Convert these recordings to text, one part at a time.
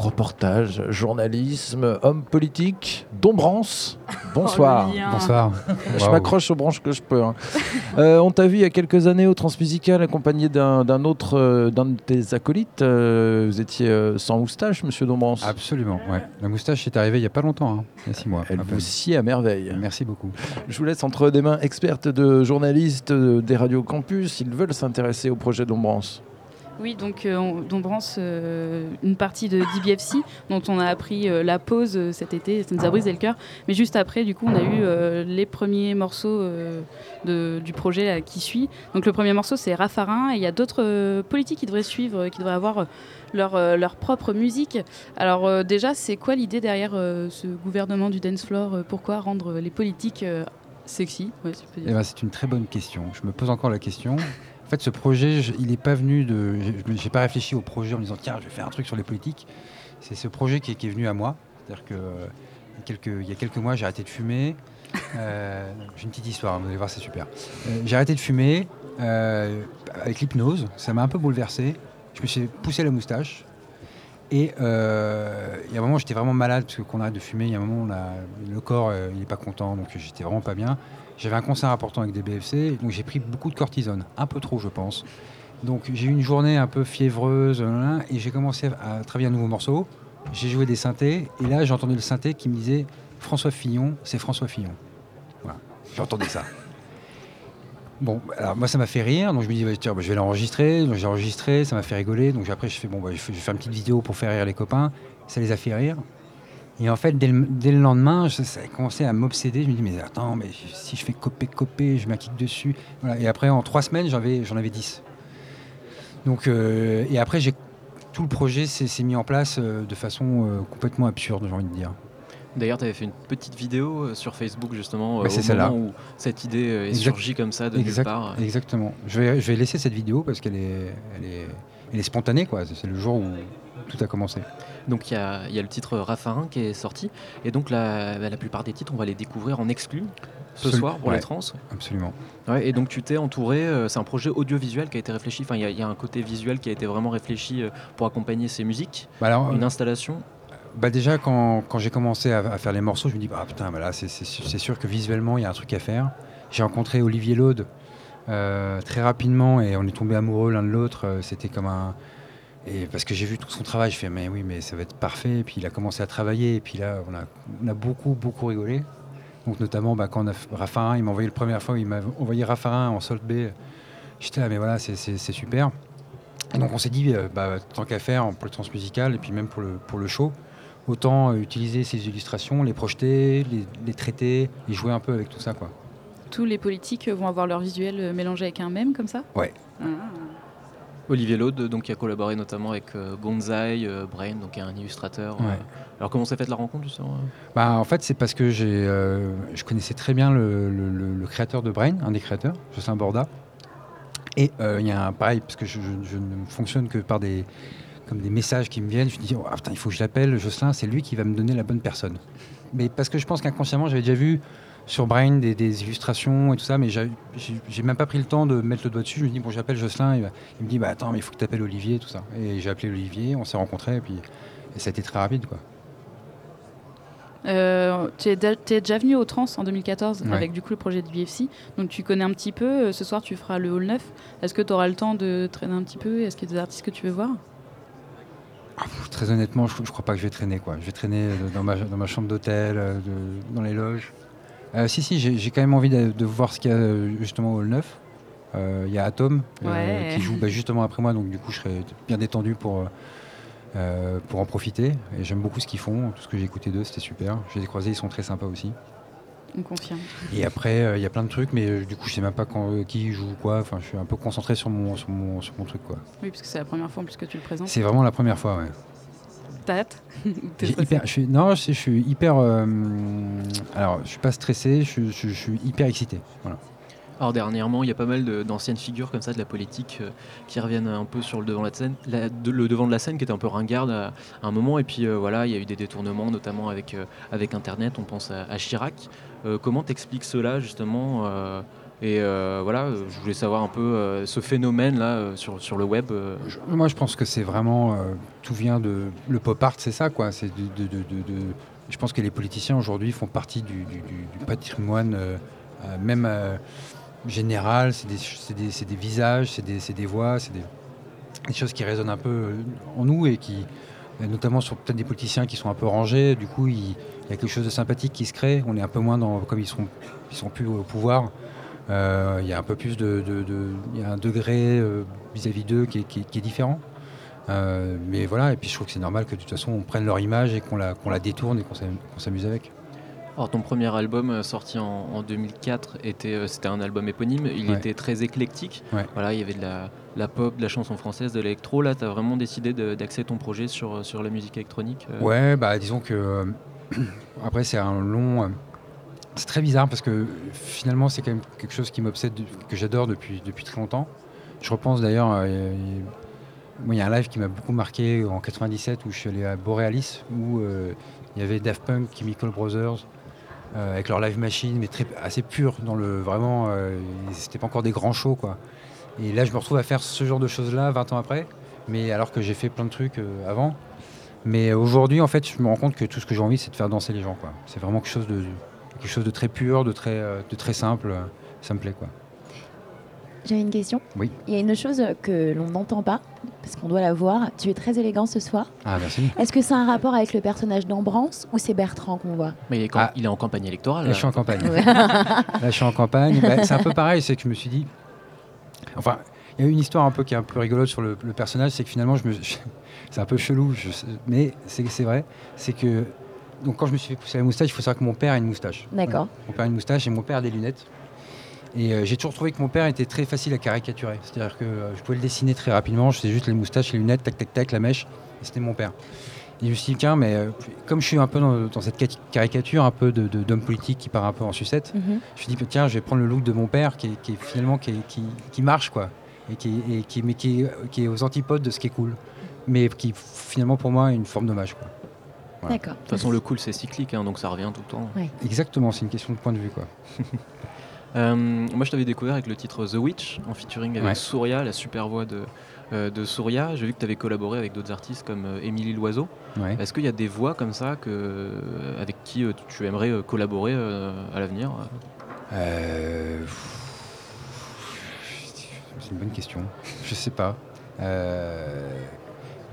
reportage, journalisme, homme politique, Dombrance. Bonsoir. Oh. Bonsoir. Je m'accroche aux branches que je peux. hein. Euh, on t'a vu il y a quelques années au Transmusical accompagné d'un d'un autre, euh, d'un de tes acolytes. Euh, vous étiez euh, sans moustache, monsieur Dombrance. Absolument, ouais. La moustache est arrivée il n'y a pas longtemps, hein, il y a six mois. Elle vous sied à merveille. Merci beaucoup. Je vous laisse entre des mains expertes de journalistes des radios campus. Ils veulent s'intéresser au projet Dombrance. Oui, donc euh, on, Dombrance, euh, une partie de DBFC dont on a appris euh, la pause cet été, ça nous a brisé le cœur. Mais juste après, du coup, on a eu les premiers morceaux du projet qui suit. Donc le premier morceau, c'est Raffarin, et il y a d'autres politiques qui devraient suivre, qui devraient avoir leur, propre musique. Alors déjà, c'est quoi l'idée derrière ce gouvernement du dance floor Pourquoi rendre les politiques sexy? Eh ben, c'est une très bonne question. Je me pose encore la question. En fait, ce projet, je- il n'est pas venu de. j'ai- pas réfléchi au projet en me disant tiens, je vais faire un truc sur les politiques. C'est ce projet qui est, qui est venu à moi. C'est-à-dire que il y a quelques, il y a quelques mois, j'ai arrêté de fumer. Euh, j'ai une petite histoire, vous allez voir, c'est super. Euh, j'ai arrêté de fumer euh, avec l'hypnose. Ça m'a un peu bouleversé. Je me suis poussé la moustache. Et euh, il y a un moment, j'étais vraiment malade parce qu'on arrête de fumer. Il y a un moment, on le corps, euh, il n'est pas content, donc j'étais vraiment pas bien. J'avais un concert important avec des BFC, donc j'ai pris beaucoup de cortisone, un peu trop, je pense. Donc j'ai eu une journée un peu fiévreuse, euh, et j'ai commencé à travailler un nouveau morceau. J'ai joué des synthés, et là j'ai entendu le synthé qui me disait François Fillon, c'est François Fillon. Voilà, j'entendais ça. Bon, alors moi ça m'a fait rire, donc je me dis bah, tiens, bah, je vais l'enregistrer. Donc j'ai enregistré, ça m'a fait rigoler. Donc après je fais bon, bah, je fais- une petite vidéo pour faire rire les copains. Ça les a fait rire. Et en fait, dès le, lendemain, ça a commencé à m'obséder. Je me dis mais attends, mais si je fais copier copier, je m'acquitte dessus. Et après en trois semaines, j'en avais, j'en avais 10. Donc euh, et après tout le projet s'est s'est mis en place euh, de façon euh, complètement absurde, j'ai envie de dire. D'ailleurs, tu avais fait une petite vidéo euh, sur Facebook justement euh, Bah, au moment où cette idée euh, est Exact- surgie comme ça de nulle Exact- part. Exactement. Je vais, je vais laisser cette vidéo parce qu'elle est, elle est, elle est spontanée quoi. C'est le jour où tout a commencé. Donc il y a, il y a le titre Raffarin qui est sorti et donc la, bah, la plupart des titres on va les découvrir en exclu ce soir pour ouais. les trans. Absolument. Ouais, et donc tu t'es entouré, euh, c'est un projet audiovisuel qui a été réfléchi, enfin il y, a- il y a un côté visuel qui a été vraiment réfléchi euh, pour accompagner ces musiques, Bah alors, une installation. Bah déjà, quand, quand j'ai commencé à, faire les morceaux, je me dis, ah putain, bah là, c'est- sûr que visuellement, il y a un truc à faire. J'ai rencontré Olivier Laude euh, très rapidement et on est tombé amoureux l'un de l'autre. Euh, C'était comme un. Et parce que j'ai vu tout son travail, je fais, mais oui, mais ça va être parfait. Et puis il a commencé à travailler, et puis là, on a, on a beaucoup, beaucoup rigolé. Donc notamment, bah, quand on il m'a envoyé la première fois, il m'a envoyé Raffarin en solde B. J'étais là, mais voilà, c'est super. Et donc on s'est dit, euh, bah, tant qu'à faire pour le transmusical et puis même pour le, pour le show, autant euh, utiliser ces illustrations, les projeter, les, les traiter et jouer un peu avec tout ça. Quoi. Tous les politiques vont avoir leur visuel euh, mélangé avec un mème comme ça? Ouais. Ah. Olivier Laude, donc qui a collaboré notamment avec euh, Gonzai, euh, Brain, donc qui est un illustrateur. Ouais. euh. Alors comment s'est faite la rencontre justement? Euh Bah, en fait, c'est parce que j'ai, euh, je connaissais très bien le, le- le- le créateur de Brain, un des créateurs, Jocelyn Borda. Et euh, il y a un pareil, parce que je, je- je ne fonctionne que par des, comme des messages qui me viennent. Je me dis, oh, putain, il faut que je l'appelle, Jocelyn, c'est lui qui va me donner la bonne personne. Mais parce que je pense qu'inconsciemment, j'avais déjà vu sur Brain des, des illustrations et tout ça, mais j'ai même pas pris le temps de mettre le doigt dessus. Je me dis, bon, j'appelle Jocelyn, il, il me dit, bah attends, mais il faut que tu appelles Olivier, tout ça. Et j'ai appelé Olivier, on s'est rencontrés, et puis et ça a été très rapide, quoi. Euh, tu es, déjà venu au Trans en 2014 Ouais. avec du coup le projet de BFC, donc tu connais un petit peu. Euh, Ce soir, tu feras le Hall 9. Est-ce que tu auras le temps de traîner un petit peu? Est-ce qu'il y a des artistes que tu veux voir? Très honnêtement, je, je crois pas que je vais traîner. Quoi. Je vais traîner euh, dans ma, dans ma chambre d'hôtel, euh, dans les loges. Euh, si, si, j'ai quand même envie de, de voir ce qu'il y a justement au Hall 9. Euh, Il y a Atom Ouais. qui joue bah, justement après moi, donc du coup je serai bien détendu pour, euh, pour en profiter. Et j'aime beaucoup ce qu'ils font, tout ce que j'ai écouté d'eux, c'était super. Je les ai croisés, ils sont très sympas aussi. On confirme. Et après, euh, il y a plein de trucs, mais euh, du coup je sais même pas quand, euh, qui joue quoi. Enfin, je suis un peu concentré sur mon, sur mon, sur mon truc. quoi. Oui, parce que c'est la première fois en plus que tu le présentes. C'est vraiment la première fois, ouais. T'as hâte hyper- je suis, non, je, je suis hyper. alors, je suis pas stressé, je, je- je suis hyper excité. Voilà. Alors dernièrement, il y a pas mal d'anciennes figures comme ça de la politique euh, qui reviennent un peu sur le devant de la scène, de- le devant de la scène qui était un peu ringarde à, un moment. Et puis euh, voilà, il y a eu des détournements, notamment avec, euh, avec Internet. On pense à, Chirac. Comment t'expliques cela justement Et voilà, je voulais savoir un peu ce phénomène-là sur, sur le web. moi, je pense que c'est vraiment. tout vient de. Le pop art, c'est ça, quoi. C'est de, Je pense que les politiciens aujourd'hui font partie du, du- patrimoine, même euh, général. C'est des, visages, c'est des, voix, c'est des, choses qui résonnent un peu euh, en nous et qui. et Notamment sur peut-être des politiciens qui sont un peu rangés, du coup il, y a quelque chose de sympathique qui se crée. On est un peu moins dans comme ils sont sont plus au pouvoir. Euh, il y a un peu plus de, il y a un degré euh, vis-à-vis d'eux qui est, différent. Euh, mais voilà, et puis je trouve que c'est normal que de toute façon on prenne leur image et qu'on la, la détourne et qu'on s'amuse avec. Alors ton premier album euh, sorti en, en 2004 était euh, c'était un album éponyme. Il Ouais. était très éclectique. Ouais. Voilà, il y avait de la, la pop, de la chanson française, de l'électro. Là, tu as vraiment décidé d'axer ton projet sur, sur la musique électronique. euh. Ouais, bah disons que euh, après c'est un long, euh, c'est très bizarre parce que finalement c'est quand même quelque chose qui m'obsède, que j'adore depuis depuis très longtemps. Je repense d'ailleurs, euh, il- y a un live qui m'a beaucoup marqué en 97 où je suis allé à Borealis où euh, il y avait Daft Punk, Chemical Brothers. Euh, avec leur live machine, mais très, assez pur dans le vraiment. euh, C'était pas encore des grands shows quoi. Et là, je me retrouve à faire ce genre de choses-là 20 ans après, mais alors que j'ai fait plein de trucs euh, avant. Mais aujourd'hui, en fait, je me rends compte que tout ce que j'ai envie, c'est de faire danser les gens. quoi. C'est vraiment quelque chose de, quelque chose de très pur, de très, de très simple. Ça me plaît, quoi. J'avais une question. Oui. Il y a une chose que l'on n'entend pas, parce qu'on doit la voir. Tu es très élégant ce soir. Ah, merci. Est-ce que c'est un rapport avec le personnage d'Ambrance ou c'est Bertrand qu'on voit Mais il est, quand- Ah. il est en campagne électorale. Là, je suis en campagne. Là, je suis en campagne. Bah, c'est un peu pareil, c'est que je me suis dit. Enfin, il y a une histoire un peu qui est un peu rigolote sur le, le personnage, c'est que finalement, je me... c'est un peu chelou, je mais c'est c'est vrai. C'est que. Donc, quand je me suis fait pousser la moustache, il faut savoir que mon père a une moustache. D'accord. Mon père a une moustache et mon père a des lunettes. Et euh, j'ai toujours trouvé que mon père était très facile à caricaturer. C'est-à-dire que euh, je pouvais le dessiner très rapidement. Je faisais juste les moustaches, les lunettes, tac, tac, tac, la mèche. Et c'était mon père. Et je me suis dit, tiens, mais euh, comme je suis un peu dans, dans cette caricature, un peu de- de- d'homme politique qui part un peu en sucette, Mhm. je me suis dit, bah, tiens, je vais prendre le look de mon père qui, est, qui est finalement qui, est- qui- qui marche, quoi. Et qui, est- et qui, mais qui, est, qui est aux antipodes de ce qui est cool. Mais qui, finalement, pour moi, est une forme d'hommage, quoi. Voilà. D'accord. De toute façon, le cool, c'est cyclique, hein, donc ça revient tout le temps. Exactement, c'est une question de point de vue, quoi. Euh, moi, je t'avais découvert avec le titre The Witch, en featuring avec Ouais. Souria, la super voix de, euh, de Souria. J'ai vu que tu avais collaboré avec d'autres artistes comme euh, Émilie Loiseau. Ouais. Est-ce qu'il y a des voix comme ça que, avec qui euh, tu aimerais euh, collaborer euh, à l'avenir? Euh, C'est une bonne question. Je sais pas. Euh,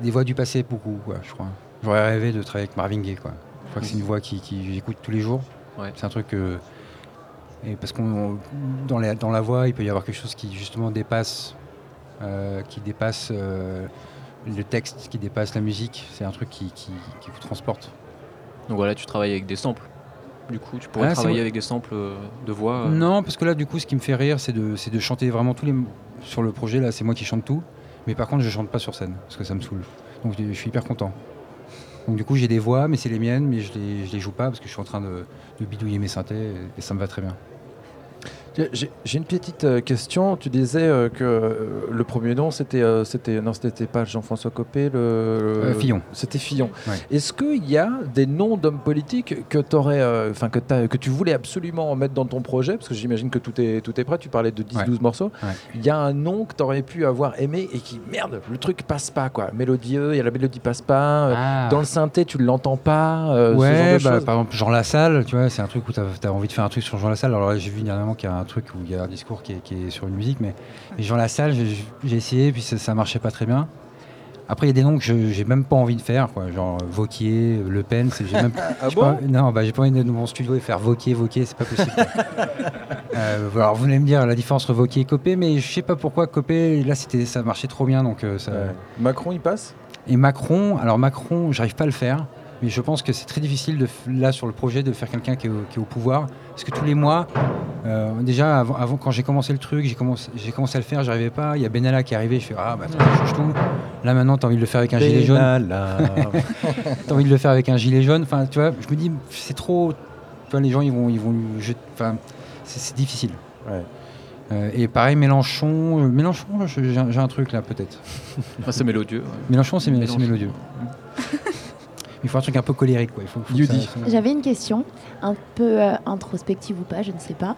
Des voix du passé, beaucoup, quoi, je crois. J'aurais rêvé de travailler avec Marvin Gaye, quoi. Je crois que c'est une voix qui, qui j'écoute tous les jours. Ouais. C'est un truc que. Et parce qu'on dans la, dans la voix, il peut y avoir quelque chose qui justement dépasse, euh, qui dépasse euh, le texte, qui dépasse la musique. C'est un truc qui, qui, qui vous transporte. Donc voilà, tu travailles avec des samples. Du coup, tu pourrais Ah, travailler avec des samples euh, de voix. euh, Non, parce que là, du coup, ce qui me fait rire, c'est de, de chanter vraiment tous les. Sur le projet, là, c'est moi qui chante tout. Mais par contre, je chante pas sur scène, parce que ça me saoule. Donc, je suis hyper content. Donc, du coup, j'ai des voix, mais c'est les miennes, mais je les, les joue pas parce que je suis en train de, bidouiller mes synthés et ça me va très bien. J'ai une petite euh, question. Tu disais euh, que euh, le premier nom, c'était c'était non, c'était pas Jean-François Copé. Le, Euh, Fillon. C'était Fillon. Ouais. Est-ce qu'il y a des noms d'hommes politiques que, t'aurais, enfin, que, t'as- que tu voulais absolument mettre dans ton projet? Parce que j'imagine que tout est, tout est prêt. Tu parlais de 10-12 Ouais. morceaux. Ouais. Il y a un nom que tu aurais pu avoir aimé et qui, merde, le truc passe pas. quoi. Mélodieux, il y a la mélodie passe pas. euh, Dans le synthé, tu l'entends pas. euh, ce genre ouais, de bah, par exemple, Jean Lassalle, tu vois, c'est un truc où tu as, envie de faire un truc sur Jean Lassalle. Alors j'ai vu dernièrement qu'il y a un truc où il y a un discours qui est, qui est sur une musique, mais, mais Jean Lassalle, j'ai j'ai essayé, puis ça, ça marchait pas très bien. Après, il y a des noms que j'ai même pas envie de faire, quoi, genre Vauquier, Le Pen. j'ai même- Ah bon pas- non, bah, j'ai pas envie d'être dans mon studio et faire Vauquier, Vauquier, c'est pas possible. Euh, alors, vous allez me dire la différence entre Vauquier et Copé, mais je sais pas pourquoi Copé, là, ça marchait trop bien, donc euh, ça. Macron, il passe? Et Macron, alors Macron, j'arrive pas à le faire, mais je pense que c'est très difficile de, là sur le projet de faire quelqu'un qui, est au- qui est au pouvoir, parce que tous les mois, euh, déjà avant, avant, quand j'ai commencé le truc, j'ai commencé, j'ai commencé à le faire, j'arrivais pas. Il y a Benalla qui est arrivé, je fais ah bah attends, ça change tout. Là maintenant, t'as envie de le faire avec un gilet jaune, Benalla. t'as envie de le faire avec un gilet jaune. Enfin, tu vois, je me dis c'est trop. Tu vois, les gens ils vont, ils vont, enfin, c'est difficile. Ouais. Euh, et pareil, Mélenchon, euh, Mélenchon, je- j'ai un- truc là peut-être. enfin, c'est mélodieux. ouais. Mélenchon, c'est mélodieux. il faut un truc un peu colérique. Quoi. Il faut, faut ça- J'avais une question, un peu euh, introspective ou pas, je ne sais pas.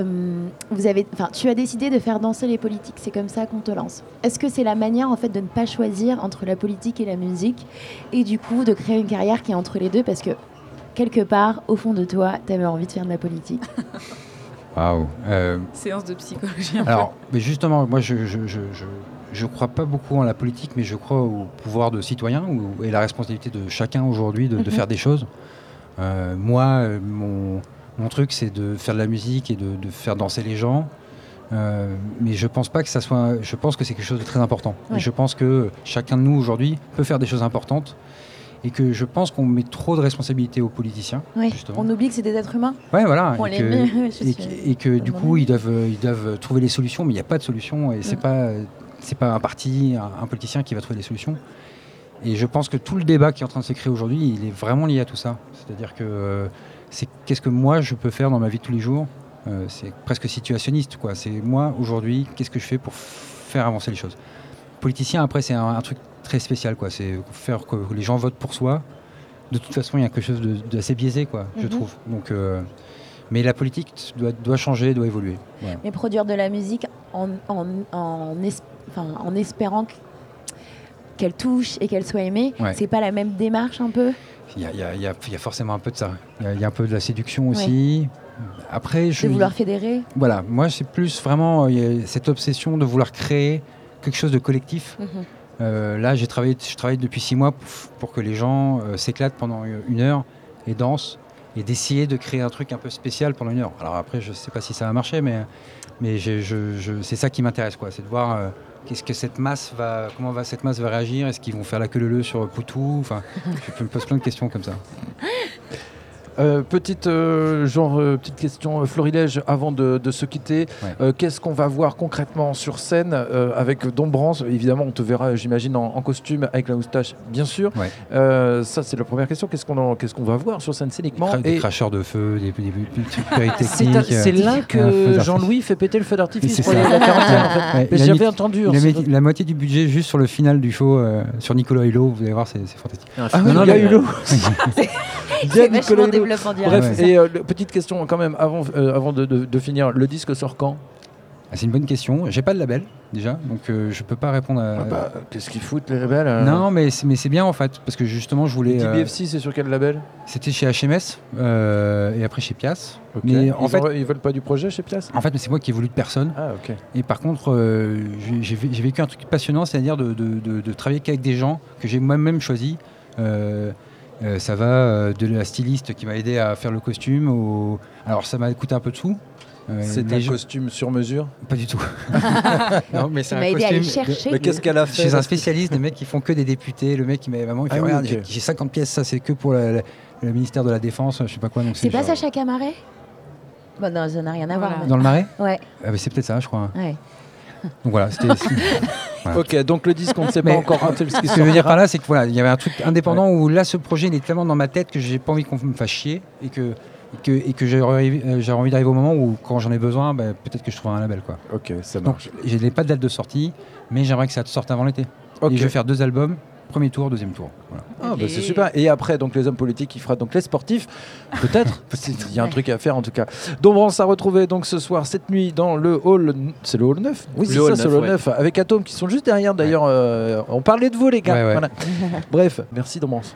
Euh, vous avez, enfin, tu as décidé de faire danser les politiques, c'est comme ça qu'on te lance. Est-ce que c'est la manière en fait de ne pas choisir entre la politique et la musique, et du coup de créer une carrière qui est entre les deux, parce que quelque part, au fond de toi, tu avais envie de faire de la politique? Waouh. Euh, Séance de psychologie un peu. Alors, mais justement, moi, je je, je, je, je crois pas beaucoup en la politique, mais je crois au pouvoir de citoyen ou- et la responsabilité de chacun aujourd'hui de, de Mhm. faire des choses. Euh, moi, euh, mon, mon truc, c'est de faire de la musique et de, de faire danser les gens. Euh, mais je pense pas que ça soit. Je pense que c'est quelque chose de très important. Et je pense que chacun de nous aujourd'hui peut faire des choses importantes. Et que je pense qu'on met trop de responsabilités aux politiciens. Oui, on oublie que c'est des êtres humains. Ouais, voilà. On et que- met. je et, suis- que- et que du coup ils doivent, ils doivent trouver les solutions, mais il n'y a pas de solution et c'est Mm. pas c'est pas un parti, un, un politicien qui va trouver les solutions. Et je pense que tout le débat qui est en train de se créer aujourd'hui, il est vraiment lié à tout ça. C'est-à-dire que euh, c'est qu'est-ce que moi je peux faire dans ma vie de tous les jours. Euh, c'est presque situationniste quoi. C'est moi aujourd'hui, qu'est-ce que je fais pour faire avancer les choses? Politicien après c'est un, un truc très spécial quoi. C'est faire que les gens votent pour soi. De toute façon, il y a quelque chose d'assez biaisé quoi, je Mhm. trouve. Donc euh, mais la politique doit, doit changer, doit évoluer. Voilà. Mais produire de la musique en, en, en espérant que- qu'elle touche et qu'elle soit aimée, Ouais. c'est pas la même démarche un peu? Il y a, y y y forcément un peu de ça. Il y a, un peu de la séduction aussi. Après, je. de vouloir fédérer? Voilà, moi c'est plus vraiment euh, cette obsession de vouloir créer quelque chose de collectif. Mhm. Euh, là, j'ai travaillé, je travaille depuis six mois pour, pour que les gens euh, s'éclatent pendant une heure et dansent et d'essayer de créer un truc un peu spécial pendant une heure. Alors après, je sais pas si ça va marcher, mais, mais c'est ça qui m'intéresse, quoi. C'est de voir euh, qu'est-ce que cette masse va, comment va cette masse va réagir? Est-ce qu'ils vont faire la queue leu sur Poutou? Enfin, je me pose plein de questions comme ça. Euh, petite, euh, genre, euh, petite question florilège avant de, de se quitter. Ouais. Qu'est-ce qu'on va voir concrètement sur scène avec Dombrance Évidemment, on te verra, j'imagine, en, en costume avec la moustache, bien sûr. Ouais. Ça, c'est la première question. Qu'est-ce qu'on en- qu'est-ce qu'on va voir sur scène scéniquement des Et cracheurs de feu, des, des, des c'est là que. Jean-Louis fait péter le feu d'artifice C'est pour la quarantaine. J'avais entendu. La moitié du budget juste sur le final du show sur Nicolas Hulot. Vous allez voir, c'est fantastique. Ah Non, non, il mais- Nicolas Hulot. développement. Bref, Ouais. et euh, le- petite question quand même avant, euh, avant de, de- de finir. Le disque sort quand? Ah, c'est une bonne question. J'ai pas de label déjà, donc euh, je peux pas répondre à. Ah bah, Qu'est-ce qu'ils foutent les rebelles euh Non, mais c'est mais c'est bien en fait, parce que justement, je voulais. euh, DBFC, c'est sur quel label? C'était chez HMS euh, et après chez Pias. Mais en ils, fait, ils veulent pas du projet chez Pias? En fait, c'est moi qui ai voulu de personne. Ah, ok. Et par contre, euh, j'ai- j'ai vé- j'ai vécu un truc passionnant, c'est-à-dire de, de- de- de travailler qu'avec des gens que j'ai moi-même choisis. Euh, euh, ça va euh, de la styliste qui m'a aidé à faire le costume. Au... Alors ça m'a coûté un peu de sous. Euh, C'est un gens- costume sur mesure? Pas du tout. non, mais c'est un m'a aidé à aller costume de- chercher. Mais qu'est-ce qu'elle a fait? Chez un spécialiste, des mecs qui font que des députés. Le mec qui m'a vraiment il fait Ah regarde, j'ai- j'ai 50 pièces, ça c'est que pour la- la- le ministère de la Défense, je sais pas quoi. donc C'est pas genre- Sacha Camaret Bon, non, ça n'a rien à voir. Voilà. mais- Dans le marais? Ouais, ah, mais C'est peut-être ça, je crois. ouais. Donc voilà, c'était. Ok, donc le disque, on ne sait pas Mais- encore quand est-ce qu'il Ce que je veux dire sortira. par là, c'est que voilà, il y avait un truc indépendant où là, ce projet, il est tellement dans ma tête que j'ai pas envie qu'on me fasse chier et que et que, et que j'aurais euh, envie d'arriver au moment où, quand j'en ai besoin, bah, peut-être que je trouverai un label. Quoi. Ok, ça Donc, marche. je n'ai pas de date de sortie, mais j'aimerais que ça sorte avant l'été. Ok. Et je vais faire deux albums, premier tour, deuxième tour. Voilà. Ah, bah, c'est Et- super. Et après, donc les hommes politiques, il fera donc les sportifs. Peut-être. Il y a un truc à faire en tout cas. Dombrance a retrouvé donc ce soir, cette nuit, dans le hall. C'est le hall 9 Oui, c'est ça, c'est le 9, hall ouais. 9. Avec Atom qui sont juste derrière d'ailleurs. euh, on parlait de vous, les gars. Ouais, ouais. Voilà. Bref, merci Dombrance.